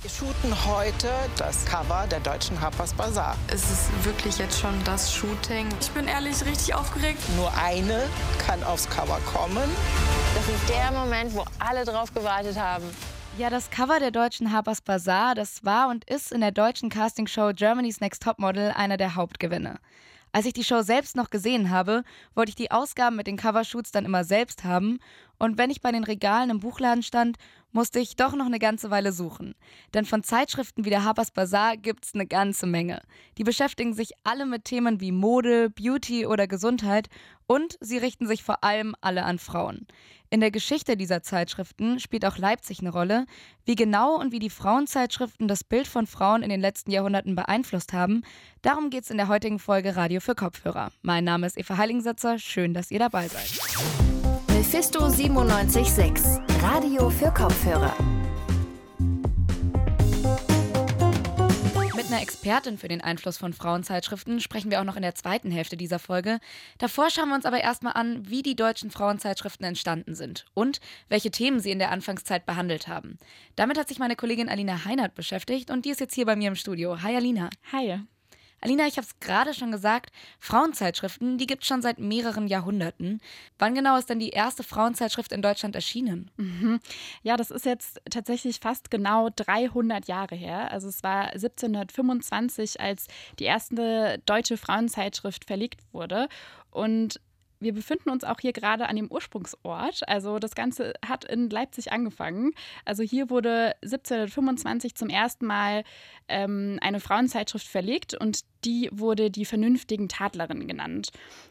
Wir shooten heute das Cover der deutschen Harper's Bazaar. Es ist wirklich jetzt schon das Shooting. Ich bin ehrlich richtig aufgeregt. Nur eine kann aufs Cover kommen. Das ist der Moment, wo alle drauf gewartet haben. Ja, das Cover der deutschen Harper's Bazaar, das war und ist in der deutschen Castingshow Germany's Next Topmodel einer der Hauptgewinne. Als ich die Show selbst noch gesehen habe, wollte ich die Ausgaben mit den Covershoots dann immer selbst haben und wenn ich bei den Regalen im Buchladen stand, musste ich doch noch eine ganze Weile suchen. Denn von Zeitschriften wie der Harper's Bazaar gibt's eine ganze Menge. Die beschäftigen sich alle mit Themen wie Mode, Beauty oder Gesundheit und sie richten sich vor allem alle an Frauen. In der Geschichte dieser Zeitschriften spielt auch Leipzig eine Rolle. Wie genau und wie die Frauenzeitschriften das Bild von Frauen in den letzten Jahrhunderten beeinflusst haben, darum geht's in der heutigen Folge Radio für Kopfhörer. Mein Name ist Eva Heilingsatzer, schön, dass ihr dabei seid. Mephisto 97.6, Radio für Kopfhörer. Mit einer Expertin für den Einfluss von Frauenzeitschriften sprechen wir auch noch in der zweiten Hälfte dieser Folge. Davor schauen wir uns aber erstmal an, wie die deutschen Frauenzeitschriften entstanden sind und welche Themen sie in der Anfangszeit behandelt haben. Damit hat sich meine Kollegin Alina Heinert beschäftigt und die ist jetzt hier bei mir im Studio. Hi Alina. Hi. Alina, ich habe es gerade schon gesagt, Frauenzeitschriften, die gibt es schon seit mehreren Jahrhunderten. Wann genau ist denn die erste Frauenzeitschrift in Deutschland erschienen? Mhm. Ja, das ist jetzt tatsächlich fast genau 300 Jahre her. Also es war 1725, als die erste deutsche Frauenzeitschrift verlegt wurde. Und wir befinden uns auch hier gerade an dem Ursprungsort. Also das Ganze hat in Leipzig angefangen. Also hier wurde 1725 zum ersten Mal ähm, eine Frauenzeitschrift verlegt und die wurde die vernünftigen Tadlerin genannt.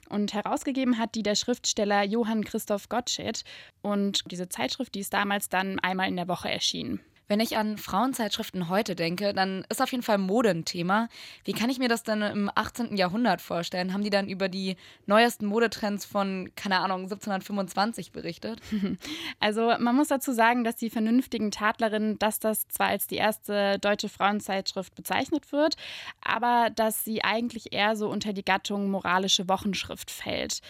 Und herausgegeben hat die der Schriftsteller Johann Christoph Gottsched. Und diese Zeitschrift, die ist damals dann einmal in der Woche erschienen. Wenn ich an Frauenzeitschriften heute denke, dann ist auf jeden Fall Mode ein Thema. Wie kann ich mir das denn im 18. Jahrhundert vorstellen? Haben die dann über die neuesten Modetrends von, keine Ahnung, 1725 berichtet? Also man muss dazu sagen, dass die vernünftigen Tadlerinnen, dass das zwar als die erste deutsche Frauenzeitschrift bezeichnet wird, aber dass sie eigentlich eher so unter die Gattung moralische Wochenschrift fällt.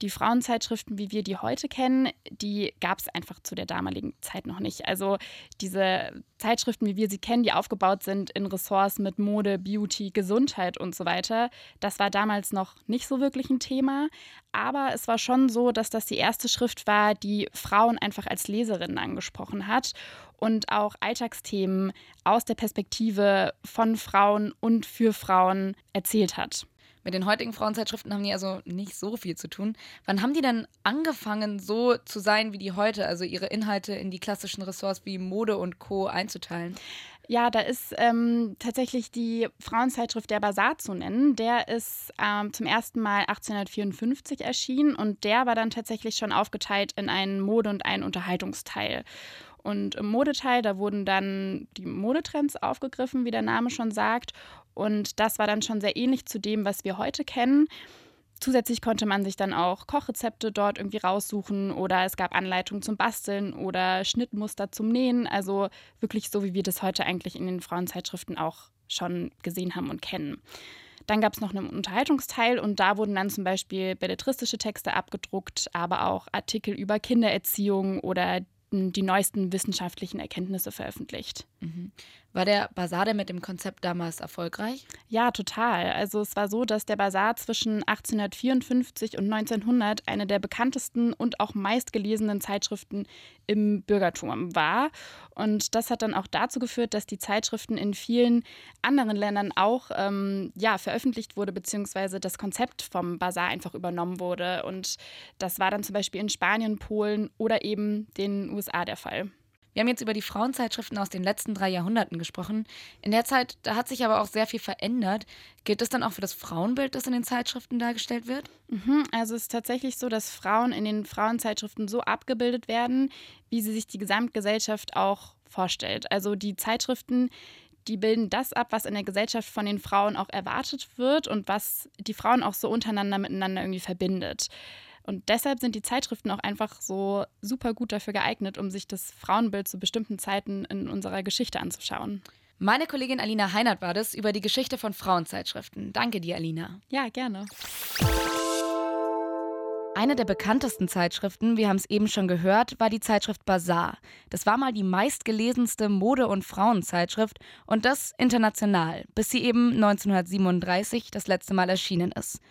Die Frauenzeitschriften, wie wir die heute kennen, die gab es einfach zu der damaligen Zeit noch nicht. Also diese Zeitschriften, wie wir sie kennen, die aufgebaut sind in Ressorts mit Mode, Beauty, Gesundheit und so weiter, das war damals noch nicht so wirklich ein Thema. Aber es war schon so, dass das die erste Schrift war, die Frauen einfach als Leserinnen angesprochen hat und auch Alltagsthemen aus der Perspektive von Frauen und für Frauen erzählt hat. Mit den heutigen Frauenzeitschriften haben die also nicht so viel zu tun. Wann haben die denn angefangen, so zu sein wie die heute, also ihre Inhalte in die klassischen Ressorts wie Mode und Co. einzuteilen? Ja, da ist ähm, tatsächlich die Frauenzeitschrift Der Basar zu nennen. Der ist ähm, zum ersten Mal 1854 erschienen und der war dann tatsächlich schon aufgeteilt in einen Mode- und einen Unterhaltungsteil. Und im Modeteil, da wurden dann die Modetrends aufgegriffen, wie der Name schon sagt. Und das war dann schon sehr ähnlich zu dem, was wir heute kennen. Zusätzlich konnte man sich dann auch Kochrezepte dort irgendwie raussuchen oder es gab Anleitungen zum Basteln oder Schnittmuster zum Nähen. Also wirklich so, wie wir das heute eigentlich in den Frauenzeitschriften auch schon gesehen haben und kennen. Dann gab es noch einen Unterhaltungsteil und da wurden dann zum Beispiel belletristische Texte abgedruckt, aber auch Artikel über Kindererziehung oder die neuesten wissenschaftlichen Erkenntnisse veröffentlicht. Mhm. War der Basar denn mit dem Konzept damals erfolgreich? Ja, total. Also es war so, dass der Basar zwischen 1854 und 1900 eine der bekanntesten und auch meistgelesenen Zeitschriften im Bürgertum war. Und das hat dann auch dazu geführt, dass die Zeitschriften in vielen anderen Ländern auch ähm, ja, veröffentlicht wurde, beziehungsweise das Konzept vom Basar einfach übernommen wurde. Und das war dann zum Beispiel in Spanien, Polen oder eben den USA der Fall. Wir haben jetzt über die Frauenzeitschriften aus den letzten drei Jahrhunderten gesprochen. In der Zeit, da hat sich aber auch sehr viel verändert. Gilt das dann auch für das Frauenbild, das in den Zeitschriften dargestellt wird? Mhm, also es ist tatsächlich so, dass Frauen in den Frauenzeitschriften so abgebildet werden, wie sie sich die Gesamtgesellschaft auch vorstellt. Also die Zeitschriften, die bilden das ab, was in der Gesellschaft von den Frauen auch erwartet wird und was die Frauen auch so untereinander miteinander irgendwie verbindet. Und deshalb sind die Zeitschriften auch einfach so super gut dafür geeignet, um sich das Frauenbild zu bestimmten Zeiten in unserer Geschichte anzuschauen. Meine Kollegin Alina Heinert war das über die Geschichte von Frauenzeitschriften. Danke dir, Alina. Ja, gerne. Eine der bekanntesten Zeitschriften, wir haben es eben schon gehört, war die Zeitschrift Bazaar. Das war mal die meistgelesenste Mode- und Frauenzeitschrift und das international, bis sie eben 1937 das letzte Mal erschienen ist.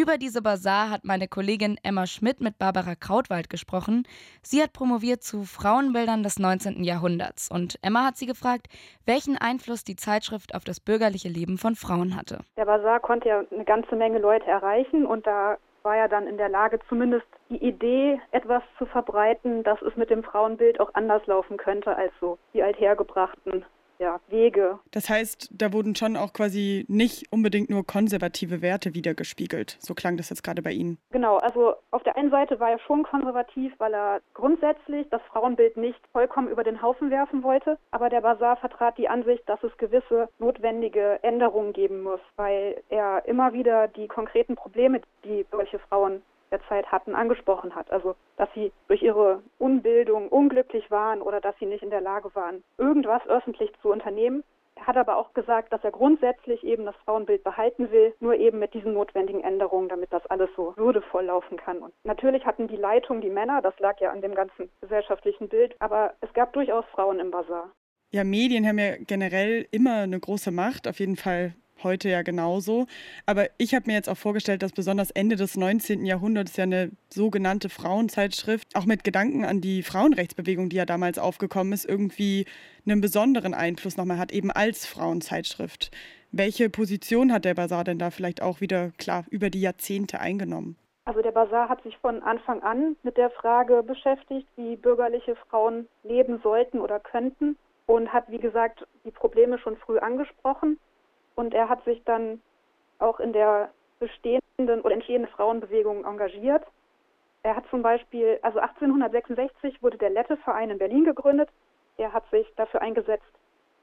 Über diese Bazar hat meine Kollegin Emma Schmidt mit Barbara Krautwald gesprochen. Sie hat promoviert zu Frauenbildern des 19. Jahrhunderts. Und Emma hat sie gefragt, welchen Einfluss die Zeitschrift auf das bürgerliche Leben von Frauen hatte. Der Bazar konnte ja eine ganze Menge Leute erreichen und da war ja dann in der Lage, zumindest die Idee, etwas zu verbreiten, dass es mit dem Frauenbild auch anders laufen könnte als so die althergebrachten ja, Wege. Das heißt, da wurden schon auch quasi nicht unbedingt nur konservative Werte wiedergespiegelt. So klang das jetzt gerade bei Ihnen. Genau, also auf der einen Seite war er schon konservativ, weil er grundsätzlich das Frauenbild nicht vollkommen über den Haufen werfen wollte. Aber der Basar vertrat die Ansicht, dass es gewisse notwendige Änderungen geben muss, weil er immer wieder die konkreten Probleme, die solche Frauen der Zeit hatten, angesprochen hat. Also, dass sie durch ihre Unbildung unglücklich waren oder dass sie nicht in der Lage waren, irgendwas öffentlich zu unternehmen. Er hat aber auch gesagt, dass er grundsätzlich eben das Frauenbild behalten will, nur eben mit diesen notwendigen Änderungen, damit das alles so würdevoll laufen kann. Und natürlich hatten die Leitung die Männer, das lag ja an dem ganzen gesellschaftlichen Bild, aber es gab durchaus Frauen im Bazar. Ja, Medien haben ja generell immer eine große Macht, auf jeden Fall heute ja genauso. Aber ich habe mir jetzt auch vorgestellt, dass besonders Ende des 19. Jahrhunderts ja eine sogenannte Frauenzeitschrift, auch mit Gedanken an die Frauenrechtsbewegung, die ja damals aufgekommen ist, irgendwie einen besonderen Einfluss nochmal hat, eben als Frauenzeitschrift. Welche Position hat der Basar denn da vielleicht auch wieder klar über die Jahrzehnte eingenommen? Also der Basar hat sich von Anfang an mit der Frage beschäftigt, wie bürgerliche Frauen leben sollten oder könnten und hat, wie gesagt, die Probleme schon früh angesprochen und er hat sich dann auch in der bestehenden oder entstehenden Frauenbewegung engagiert. Er hat zum Beispiel, also 1866 wurde der Lette-Verein in Berlin gegründet. Er hat sich dafür eingesetzt,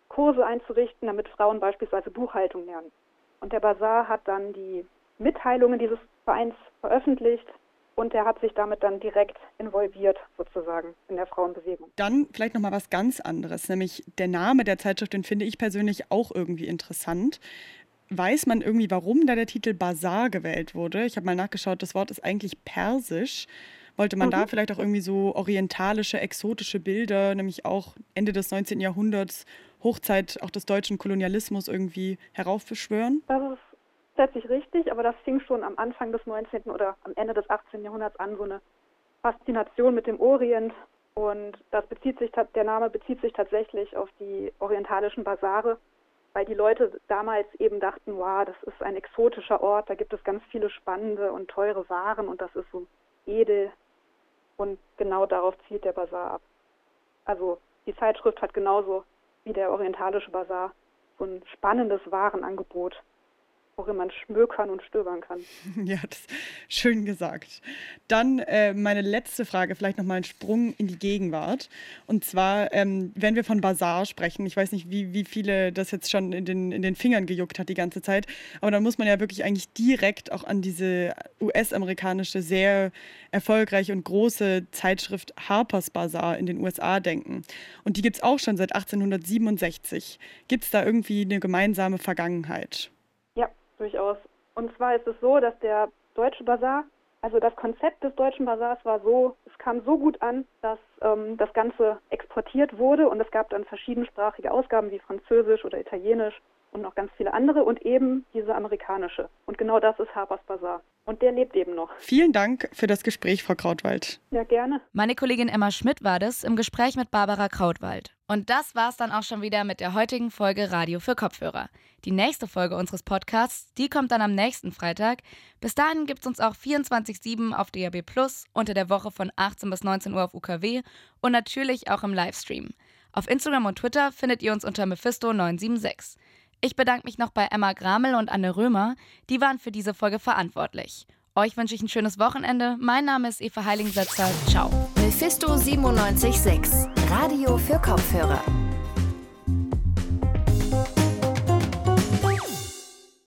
Kurse einzurichten, damit Frauen beispielsweise Buchhaltung lernen. Und der Bazar hat dann die Mitteilungen dieses Vereins veröffentlicht und er hat sich damit dann direkt involviert sozusagen in der Frauenbewegung. Dann vielleicht noch mal was ganz anderes, nämlich der Name der Zeitschrift, den finde ich persönlich auch irgendwie interessant. Weiß man irgendwie, warum da der Titel Bazar gewählt wurde? Ich habe mal nachgeschaut, das Wort ist eigentlich persisch. Wollte man mhm. da vielleicht auch irgendwie so orientalische, exotische Bilder, nämlich auch Ende des 19. Jahrhunderts, Hochzeit auch des deutschen Kolonialismus irgendwie heraufbeschwören? Das ist grundsätzlich richtig, aber das fing schon am Anfang des 19. oder am Ende des 18. Jahrhunderts an, so eine Faszination mit dem Orient. Und das bezieht sich, der Name bezieht sich tatsächlich auf die orientalischen Basare, weil die Leute damals eben dachten, wow, das ist ein exotischer Ort, da gibt es ganz viele spannende und teure Waren und das ist so edel. Und genau darauf zielt der Basar ab. Also die Zeitschrift hat genauso wie der orientalische Basar so ein spannendes Warenangebot worin man schmökern und stöbern kann. Ja, das ist schön gesagt. Dann äh, meine letzte Frage, vielleicht nochmal ein Sprung in die Gegenwart. Und zwar, ähm, wenn wir von Bazar sprechen, ich weiß nicht, wie, wie viele das jetzt schon in den, in den Fingern gejuckt hat die ganze Zeit, aber da muss man ja wirklich eigentlich direkt auch an diese US-amerikanische, sehr erfolgreiche und große Zeitschrift Harper's Bazaar in den USA denken. Und die gibt es auch schon seit 1867. Gibt es da irgendwie eine gemeinsame Vergangenheit? Durchaus. Und zwar ist es so, dass der Deutsche Bazar, also das Konzept des Deutschen Bazars war so, es kam so gut an, dass ähm, das Ganze exportiert wurde und es gab dann verschiedensprachige Ausgaben wie Französisch oder Italienisch und noch ganz viele andere und eben diese amerikanische. Und genau das ist Harper's Bazaar. Und der lebt eben noch. Vielen Dank für das Gespräch, Frau Krautwald. Ja, gerne. Meine Kollegin Emma Schmidt war das im Gespräch mit Barbara Krautwald. Und das war's dann auch schon wieder mit der heutigen Folge Radio für Kopfhörer. Die nächste Folge unseres Podcasts, die kommt dann am nächsten Freitag. Bis dahin gibt's uns auch 24-7 auf DAB Plus, unter der Woche von 18 bis 19 Uhr auf UKW und natürlich auch im Livestream. Auf Instagram und Twitter findet ihr uns unter Mephisto976. Ich bedanke mich noch bei Emma Gramel und Anne Römer, die waren für diese Folge verantwortlich. Euch wünsche ich ein schönes Wochenende. Mein Name ist Eva Heiligensetzer. Ciao. Mephisto 976, Radio für Kopfhörer.